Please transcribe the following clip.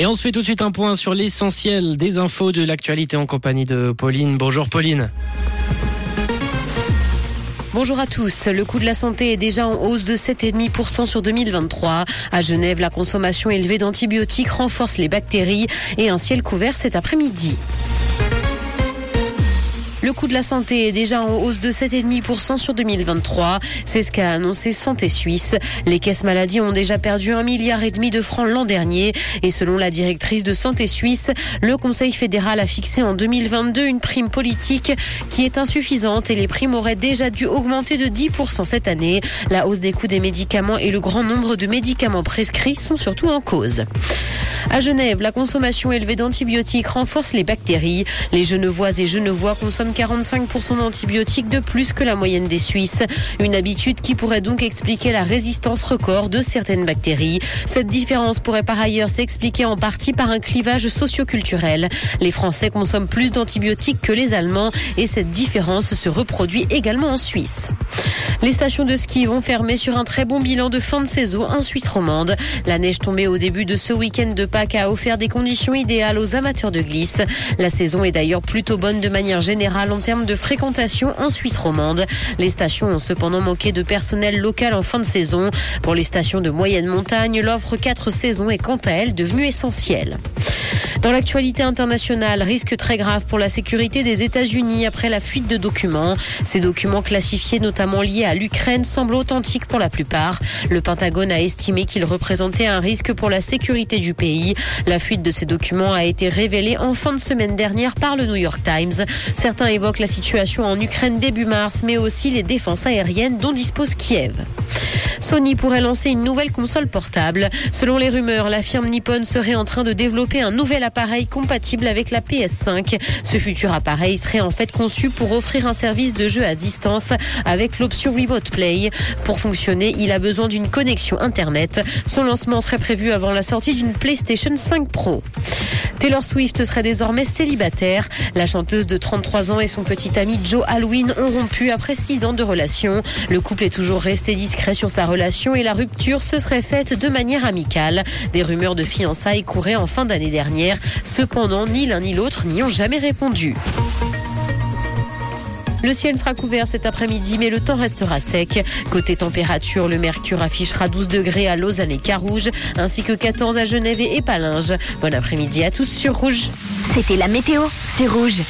Et on se fait tout de suite un point sur l'essentiel des infos de l'actualité en compagnie de Pauline. Bonjour Pauline. Bonjour à tous. Le coût de la santé est déjà en hausse de 7,5% sur 2023. À Genève, la consommation élevée d'antibiotiques renforce les bactéries et un ciel couvert cet après-midi. Le coût de la santé est déjà en hausse de 7,5% sur 2023. C'est ce qu'a annoncé Santé Suisse. Les caisses maladies ont déjà perdu un milliard et demi de francs l'an dernier. Et selon la directrice de Santé Suisse, le Conseil fédéral a fixé en 2022 une prime politique qui est insuffisante et les primes auraient déjà dû augmenter de 10% cette année. La hausse des coûts des médicaments et le grand nombre de médicaments prescrits sont surtout en cause. À Genève, la consommation élevée d'antibiotiques renforce les bactéries. Les Genevois et Genevois consomment 45% d'antibiotiques de plus que la moyenne des Suisses. Une habitude qui pourrait donc expliquer la résistance record de certaines bactéries. Cette différence pourrait par ailleurs s'expliquer en partie par un clivage socioculturel. Les Français consomment plus d'antibiotiques que les Allemands et cette différence se reproduit également en Suisse. Les stations de ski vont fermer sur un très bon bilan de fin de saison en Suisse romande. La neige tombée au début de ce week-end de Pâques a offert des conditions idéales aux amateurs de glisse. La saison est d'ailleurs plutôt bonne de manière générale en termes de fréquentation en Suisse romande. Les stations ont cependant manqué de personnel local en fin de saison. Pour les stations de moyenne montagne, l'offre 4 saisons est quant à elle devenue essentielle. Dans l'actualité internationale, risque très grave pour la sécurité des États-Unis après la fuite de documents. Ces documents classifiés notamment liés à l'Ukraine semblent authentiques pour la plupart. Le Pentagone a estimé qu'ils représentaient un risque pour la sécurité du pays. La fuite de ces documents a été révélée en fin de semaine dernière par le New York Times. Certains évoquent la situation en Ukraine début mars, mais aussi les défenses aériennes dont dispose Kiev. Sony pourrait lancer une nouvelle console portable. Selon les rumeurs, la firme Nippon serait en train de développer un nouvel appareil compatible avec la PS5. Ce futur appareil serait en fait conçu pour offrir un service de jeu à distance avec l'option Remote Play. Pour fonctionner, il a besoin d'une connexion Internet. Son lancement serait prévu avant la sortie d'une PlayStation 5 Pro. Taylor Swift serait désormais célibataire. La chanteuse de 33 ans et son petit ami Joe Halloween ont rompu après 6 ans de relation. Le couple est toujours resté discret sur sa relation et la rupture se serait faite de manière amicale. Des rumeurs de fiançailles couraient en fin d'année dernière. Cependant, ni l'un ni l'autre n'y ont jamais répondu. Le ciel sera couvert cet après-midi, mais le temps restera sec. Côté température, le mercure affichera 12 degrés à Lausanne et Carouge, ainsi que 14 à Genève et Palinges. Bon après-midi à tous sur Rouge. C'était la météo, c'est Rouge.